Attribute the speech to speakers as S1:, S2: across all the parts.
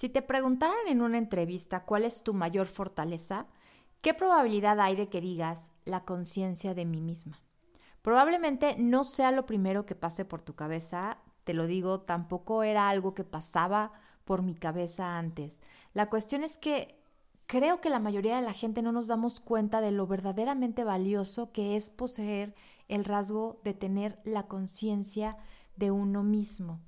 S1: Si te preguntaran en una entrevista cuál es tu mayor fortaleza, ¿qué probabilidad hay de que digas la conciencia de mí misma? Probablemente no sea lo primero que pase por tu cabeza, te lo digo, tampoco era algo que pasaba por mi cabeza antes. La cuestión es que creo que la mayoría de la gente no nos damos cuenta de lo verdaderamente valioso que es poseer el rasgo de tener la conciencia de uno mismo.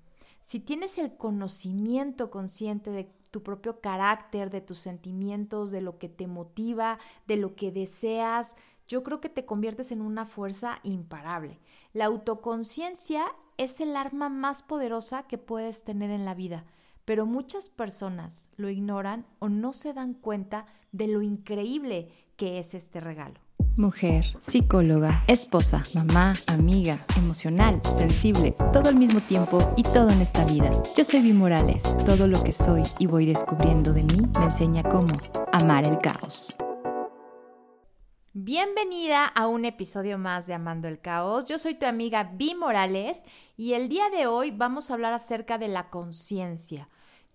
S1: Si tienes el conocimiento consciente de tu propio carácter, de tus sentimientos, de lo que te motiva, de lo que deseas, yo creo que te conviertes en una fuerza imparable. La autoconciencia es el arma más poderosa que puedes tener en la vida, pero muchas personas lo ignoran o no se dan cuenta de lo increíble que es este regalo
S2: mujer, psicóloga, esposa, mamá, amiga, emocional, sensible, todo al mismo tiempo y todo en esta vida. Yo soy Vi Morales. Todo lo que soy y voy descubriendo de mí me enseña cómo amar el caos.
S1: Bienvenida a un episodio más de Amando el Caos. Yo soy tu amiga Vi Morales y el día de hoy vamos a hablar acerca de la conciencia.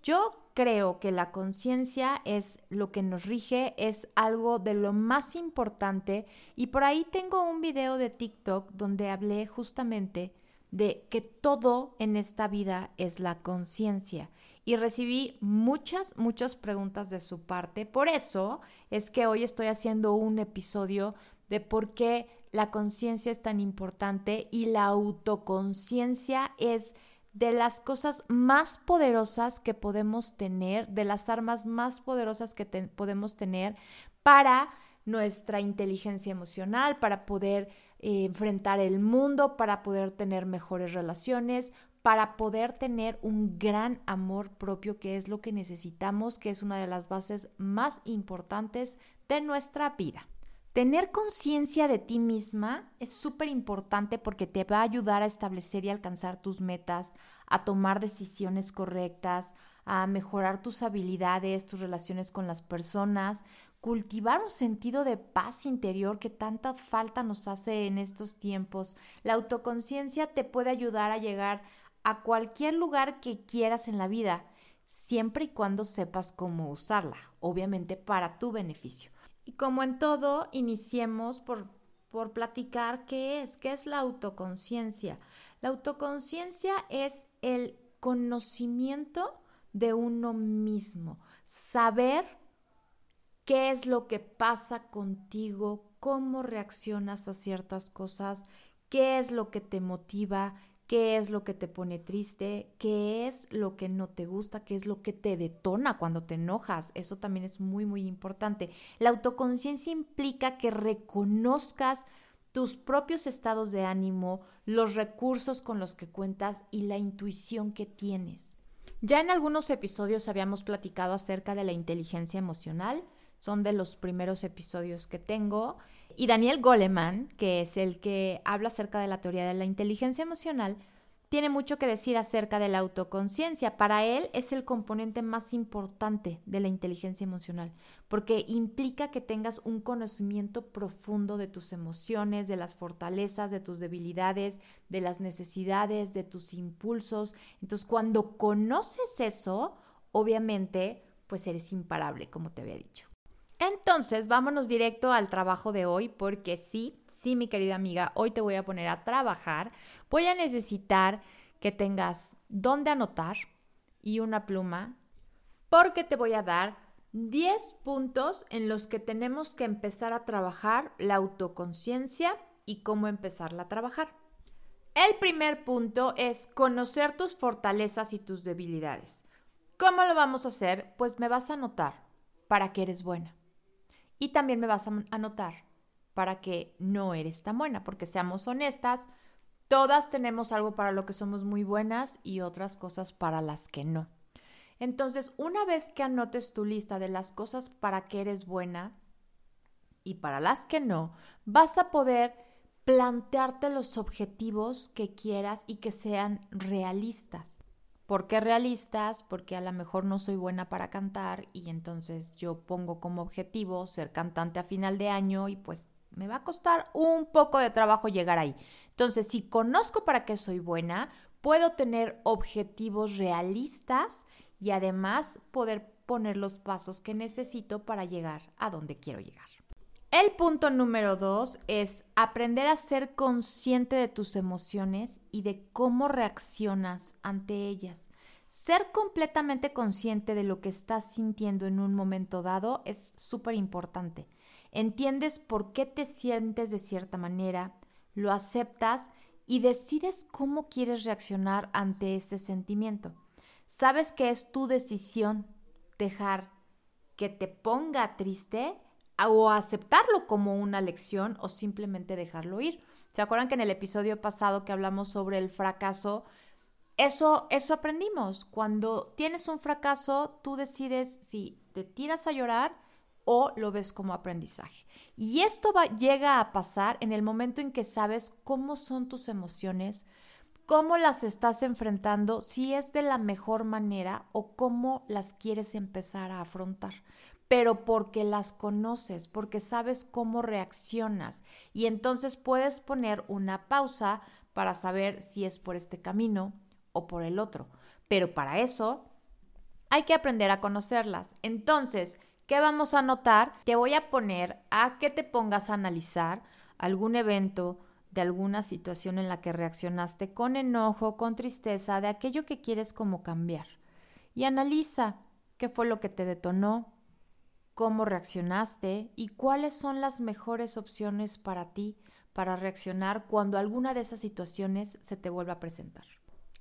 S1: Yo creo que la conciencia es lo que nos rige, es algo de lo más importante y por ahí tengo un video de TikTok donde hablé justamente de que todo en esta vida es la conciencia y recibí muchas, muchas preguntas de su parte. Por eso es que hoy estoy haciendo un episodio de por qué la conciencia es tan importante y la autoconciencia es de las cosas más poderosas que podemos tener, de las armas más poderosas que podemos tener para nuestra inteligencia emocional, para poder eh, enfrentar el mundo, para poder tener mejores relaciones, para poder tener un gran amor propio, que es lo que necesitamos, que es una de las bases más importantes de nuestra vida. Tener conciencia de ti misma es súper importante porque te va a ayudar a establecer y alcanzar tus metas, a tomar decisiones correctas, a mejorar tus habilidades, tus relaciones con las personas, cultivar un sentido de paz interior que tanta falta nos hace en estos tiempos. La autoconciencia te puede ayudar a llegar a cualquier lugar que quieras en la vida, siempre y cuando sepas cómo usarla, obviamente para tu beneficio. Y como en todo, iniciemos por, por platicar qué es, qué es la autoconciencia. La autoconciencia es el conocimiento de uno mismo, saber qué es lo que pasa contigo, cómo reaccionas a ciertas cosas, qué es lo que te motiva, qué es lo que te pone triste, qué es lo que no te gusta, qué es lo que te detona cuando te enojas. Eso también es muy, muy importante. La autoconciencia implica que reconozcas tus propios estados de ánimo, los recursos con los que cuentas y la intuición que tienes. Ya en algunos episodios habíamos platicado acerca de la inteligencia emocional, son de los primeros episodios que tengo y Daniel Goleman, que es el que habla acerca de la teoría de la inteligencia emocional, tiene mucho que decir acerca de la autoconciencia. Para él es el componente más importante de la inteligencia emocional, porque implica que tengas un conocimiento profundo de tus emociones, de las fortalezas, de tus debilidades, de las necesidades, de tus impulsos. Entonces, cuando conoces eso, obviamente, pues eres imparable, como te había dicho. Entonces, vámonos directo al trabajo de hoy, porque sí, sí, mi querida amiga, hoy te voy a poner a trabajar. Voy a necesitar que tengas dónde anotar y una pluma, porque te voy a dar 10 puntos en los que tenemos que empezar a trabajar la autoconciencia y cómo empezarla a trabajar. El primer punto es conocer tus fortalezas y tus debilidades. ¿Cómo lo vamos a hacer? Pues me vas a anotar para que eres buena. Y también me vas a anotar para que no eres tan buena, porque seamos honestas, todas tenemos algo para lo que somos muy buenas y otras cosas para las que no. Entonces, una vez que anotes tu lista de las cosas para que eres buena y para las que no, vas a poder plantearte los objetivos que quieras y que sean realistas. ¿Por qué realistas? Porque a lo mejor no soy buena para cantar y entonces yo pongo como objetivo ser cantante a final de año y pues me va a costar un poco de trabajo llegar ahí. Entonces, si conozco para qué soy buena, puedo tener objetivos realistas y además poder poner los pasos que necesito para llegar a donde quiero llegar. El punto número dos es aprender a ser consciente de tus emociones y de cómo reaccionas ante ellas. Ser completamente consciente de lo que estás sintiendo en un momento dado es súper importante. Entiendes por qué te sientes de cierta manera, lo aceptas y decides cómo quieres reaccionar ante ese sentimiento. Sabes que es tu decisión dejar que te ponga triste o aceptarlo como una lección o simplemente dejarlo ir. ¿Se acuerdan que en el episodio pasado que hablamos sobre el fracaso, eso, eso aprendimos? Cuando tienes un fracaso, tú decides si te tiras a llorar o lo ves como aprendizaje. Y esto va, llega a pasar en el momento en que sabes cómo son tus emociones, cómo las estás enfrentando, si es de la mejor manera o cómo las quieres empezar a afrontar pero porque las conoces, porque sabes cómo reaccionas y entonces puedes poner una pausa para saber si es por este camino o por el otro. Pero para eso hay que aprender a conocerlas. Entonces, ¿qué vamos a notar? Te voy a poner a que te pongas a analizar algún evento de alguna situación en la que reaccionaste con enojo, con tristeza, de aquello que quieres como cambiar. Y analiza qué fue lo que te detonó, cómo reaccionaste y cuáles son las mejores opciones para ti para reaccionar cuando alguna de esas situaciones se te vuelva a presentar.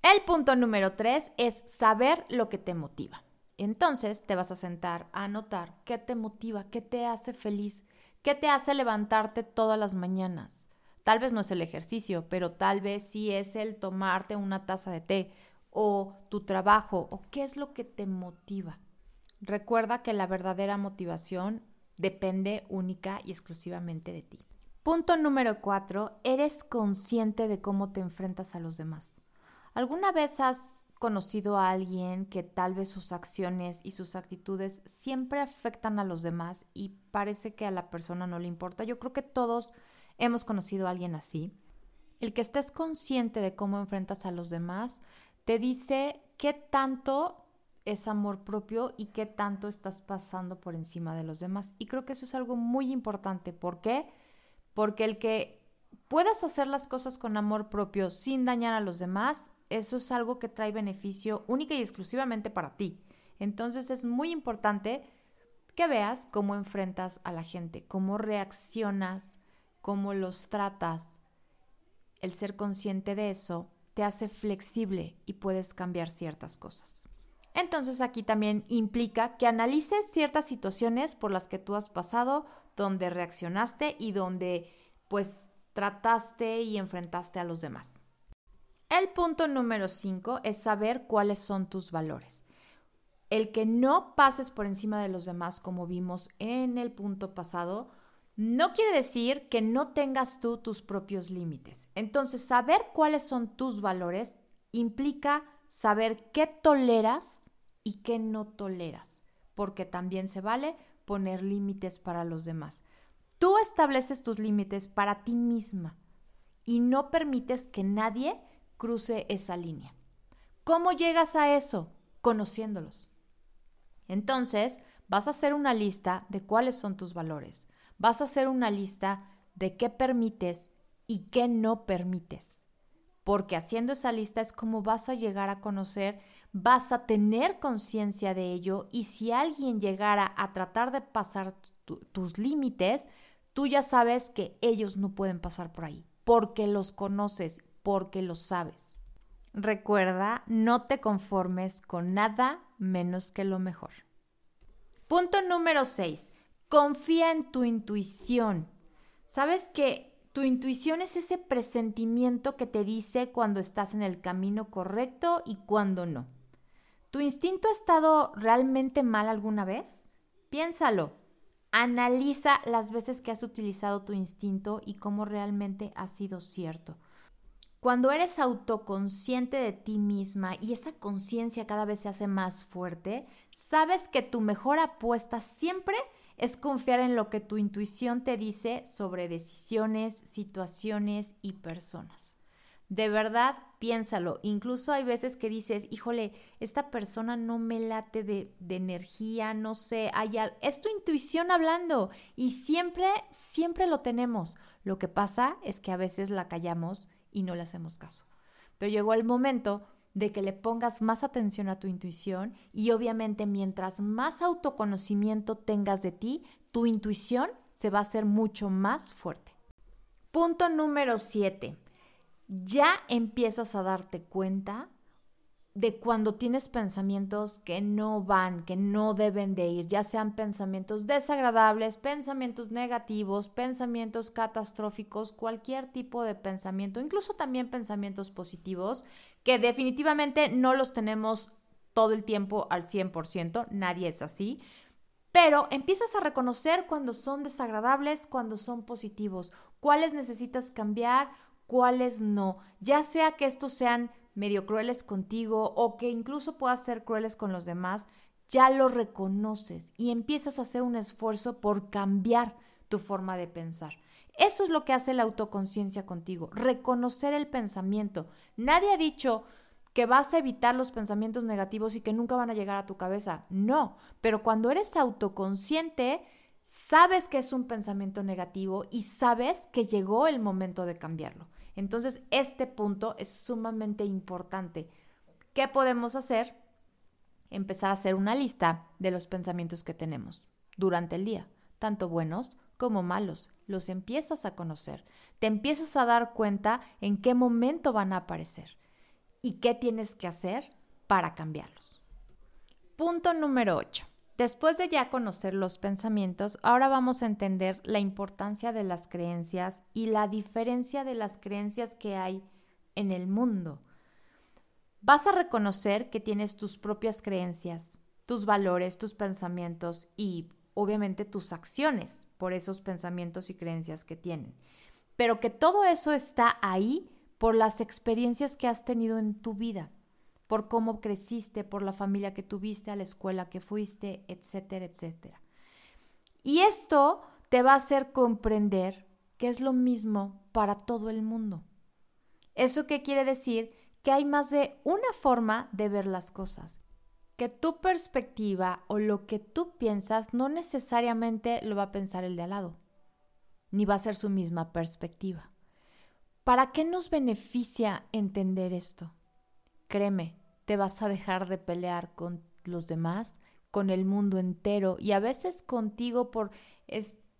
S1: El punto número tres es saber lo que te motiva. Entonces te vas a sentar a anotar qué te motiva, qué te hace feliz, qué te hace levantarte todas las mañanas. Tal vez no es el ejercicio, pero tal vez sí es el tomarte una taza de té o tu trabajo o qué es lo que te motiva. Recuerda que la verdadera motivación depende única y exclusivamente de ti. Punto número cuatro, eres consciente de cómo te enfrentas a los demás. ¿Alguna vez has conocido a alguien que tal vez sus acciones y sus actitudes siempre afectan a los demás y parece que a la persona no le importa? Yo creo que todos hemos conocido a alguien así. El que estés consciente de cómo enfrentas a los demás te dice qué tanto es amor propio y qué tanto estás pasando por encima de los demás. Y creo que eso es algo muy importante. ¿Por qué? Porque el que puedas hacer las cosas con amor propio sin dañar a los demás, eso es algo que trae beneficio única y exclusivamente para ti. Entonces es muy importante que veas cómo enfrentas a la gente, cómo reaccionas, cómo los tratas. El ser consciente de eso te hace flexible y puedes cambiar ciertas cosas. Entonces aquí también implica que analices ciertas situaciones por las que tú has pasado, donde reaccionaste y donde pues trataste y enfrentaste a los demás. El punto número 5 es saber cuáles son tus valores. El que no pases por encima de los demás como vimos en el punto pasado, no quiere decir que no tengas tú tus propios límites. Entonces, saber cuáles son tus valores implica saber qué toleras y qué no toleras, porque también se vale poner límites para los demás. Tú estableces tus límites para ti misma y no permites que nadie cruce esa línea. ¿Cómo llegas a eso? Conociéndolos. Entonces, vas a hacer una lista de cuáles son tus valores. Vas a hacer una lista de qué permites y qué no permites. Porque haciendo esa lista es como vas a llegar a conocer vas a tener conciencia de ello y si alguien llegara a tratar de pasar tus límites, tú ya sabes que ellos no pueden pasar por ahí, porque los conoces, porque los sabes. Recuerda, no te conformes con nada menos que lo mejor. Punto número 6. Confía en tu intuición. Sabes que tu intuición es ese presentimiento que te dice cuando estás en el camino correcto y cuando no. ¿Tu instinto ha estado realmente mal alguna vez? Piénsalo. Analiza las veces que has utilizado tu instinto y cómo realmente ha sido cierto. Cuando eres autoconsciente de ti misma y esa conciencia cada vez se hace más fuerte, sabes que tu mejor apuesta siempre es confiar en lo que tu intuición te dice sobre decisiones, situaciones y personas. De verdad, piénsalo. Incluso hay veces que dices, híjole, esta persona no me late de, energía, no sé, hay es tu intuición hablando y siempre, siempre lo tenemos. Lo que pasa es que a veces la callamos y no le hacemos caso. Pero llegó el momento de que le pongas más atención a tu intuición y obviamente mientras más autoconocimiento tengas de ti, tu intuición se va a hacer mucho más fuerte. Punto número 7 ya empiezas a darte cuenta de cuando tienes pensamientos que no van, que no deben de ir, ya sean pensamientos desagradables, pensamientos negativos, pensamientos catastróficos, cualquier tipo de pensamiento, incluso también pensamientos positivos, que definitivamente no los tenemos todo el tiempo al 100%, nadie es así, pero empiezas a reconocer cuando son desagradables, cuando son positivos, cuáles necesitas cambiar, cuáles no, ya sea que estos sean medio crueles contigo o que incluso puedas ser crueles con los demás, ya lo reconoces y empiezas a hacer un esfuerzo por cambiar tu forma de pensar. Eso es lo que hace la autoconciencia contigo, reconocer el pensamiento. Nadie ha dicho que vas a evitar los pensamientos negativos y que nunca van a llegar a tu cabeza. No, pero cuando eres autoconsciente, sabes que es un pensamiento negativo y sabes que llegó el momento de cambiarlo. Entonces, este punto es sumamente importante. ¿Qué podemos hacer? Empezar a hacer una lista de los pensamientos que tenemos durante el día, tanto buenos como malos. Los empiezas a conocer, te empiezas a dar cuenta en qué momento van a aparecer y qué tienes que hacer para cambiarlos. Punto número 8. Después de ya conocer los pensamientos, ahora vamos a entender la importancia de las creencias y la diferencia de las creencias que hay en el mundo. Vas a reconocer que tienes tus propias creencias, tus valores, tus pensamientos y obviamente tus acciones por esos pensamientos y creencias que tienen. Pero que todo eso está ahí por las experiencias que has tenido en tu vida por cómo creciste, por la familia que tuviste, a la escuela que fuiste, etcétera, etcétera. Y esto te va a hacer comprender que es lo mismo para todo el mundo. ¿Eso qué quiere decir? Que hay más de una forma de ver las cosas. Que tu perspectiva o lo que tú piensas no necesariamente lo va a pensar el de al lado, ni va a ser su misma perspectiva. ¿Para qué nos beneficia entender esto? Créeme, te vas a dejar de pelear con los demás, con el mundo entero y a veces contigo por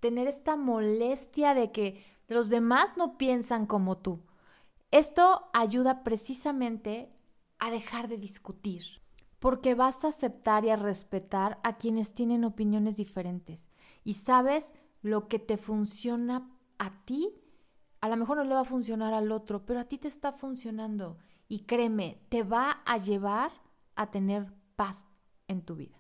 S1: tener esta molestia de que los demás no piensan como tú. Esto ayuda precisamente a dejar de discutir, porque vas a aceptar y a respetar a quienes tienen opiniones diferentes y sabes lo que te funciona a ti, a lo mejor no le va a funcionar al otro, pero a ti te está funcionando y créeme, te va a llevar a tener paz en tu vida.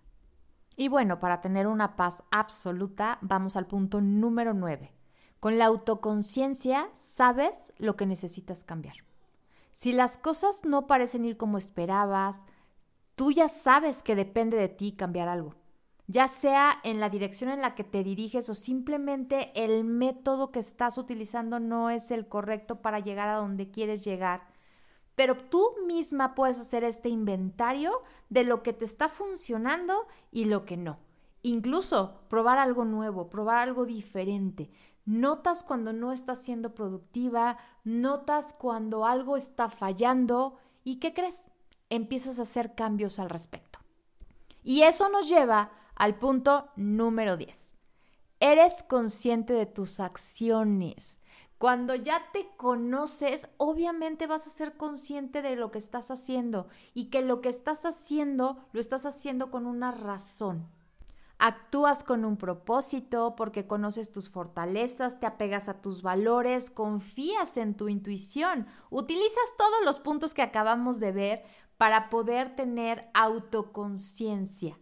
S1: Y bueno, para tener una paz absoluta, vamos al punto número 9. Con la autoconciencia sabes lo que necesitas cambiar. Si las cosas no parecen ir como esperabas, tú ya sabes que depende de ti cambiar algo. Ya sea en la dirección en la que te diriges o simplemente el método que estás utilizando no es el correcto para llegar a donde quieres llegar pero tú misma puedes hacer este inventario de lo que te está funcionando y lo que no. Incluso probar algo nuevo, probar algo diferente. Notas cuando no estás siendo productiva, notas cuando algo está fallando y ¿qué crees? Empiezas a hacer cambios al respecto. Y eso nos lleva al punto número 10. Eres consciente de tus acciones. Cuando ya te conoces, obviamente vas a ser consciente de lo que estás haciendo y que lo que estás haciendo lo estás haciendo con una razón. Actúas con un propósito porque conoces tus fortalezas, te apegas a tus valores, confías en tu intuición, utilizas todos los puntos que acabamos de ver para poder tener autoconciencia.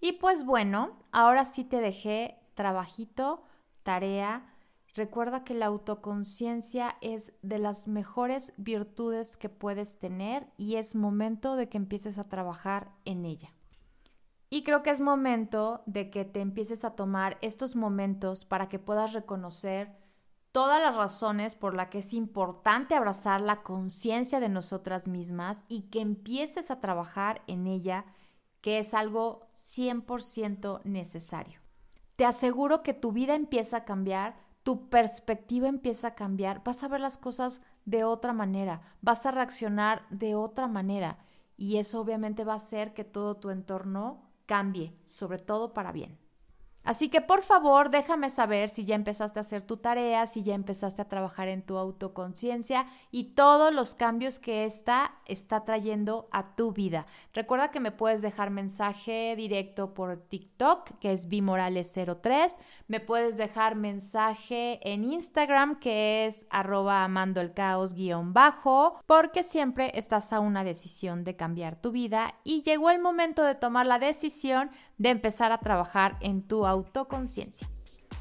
S1: Y pues bueno, ahora sí te dejé trabajito, tarea, Recuerda que la autoconciencia es de las mejores virtudes que puedes tener y es momento de que empieces a trabajar en ella. Y creo que es momento de que te empieces a tomar estos momentos para que puedas reconocer todas las razones por las que es importante abrazar la conciencia de nosotras mismas y que empieces a trabajar en ella, que es algo 100% necesario. Te aseguro que tu vida empieza a cambiar, tu perspectiva empieza a cambiar, vas a ver las cosas de otra manera, vas a reaccionar de otra manera y eso obviamente va a hacer que todo tu entorno cambie, sobre todo para bien. Así que por favor déjame saber si ya empezaste a hacer tu tarea, si ya empezaste a trabajar en tu autoconciencia y todos los cambios que esta está trayendo a tu vida. Recuerda que me puedes dejar mensaje directo por TikTok, que es bimorales03. Me puedes dejar mensaje en Instagram, que es arroba amando el caos guion bajo, porque siempre estás a una decisión de cambiar tu vida y llegó el momento de tomar la decisión de empezar a trabajar en tu autoconciencia.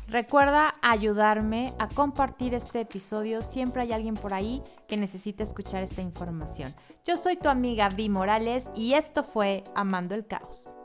S1: Recuerda ayudarme a compartir este episodio. Siempre hay alguien por ahí que necesita escuchar esta información. Yo soy tu amiga Vi Morales y esto fue Amando el Caos.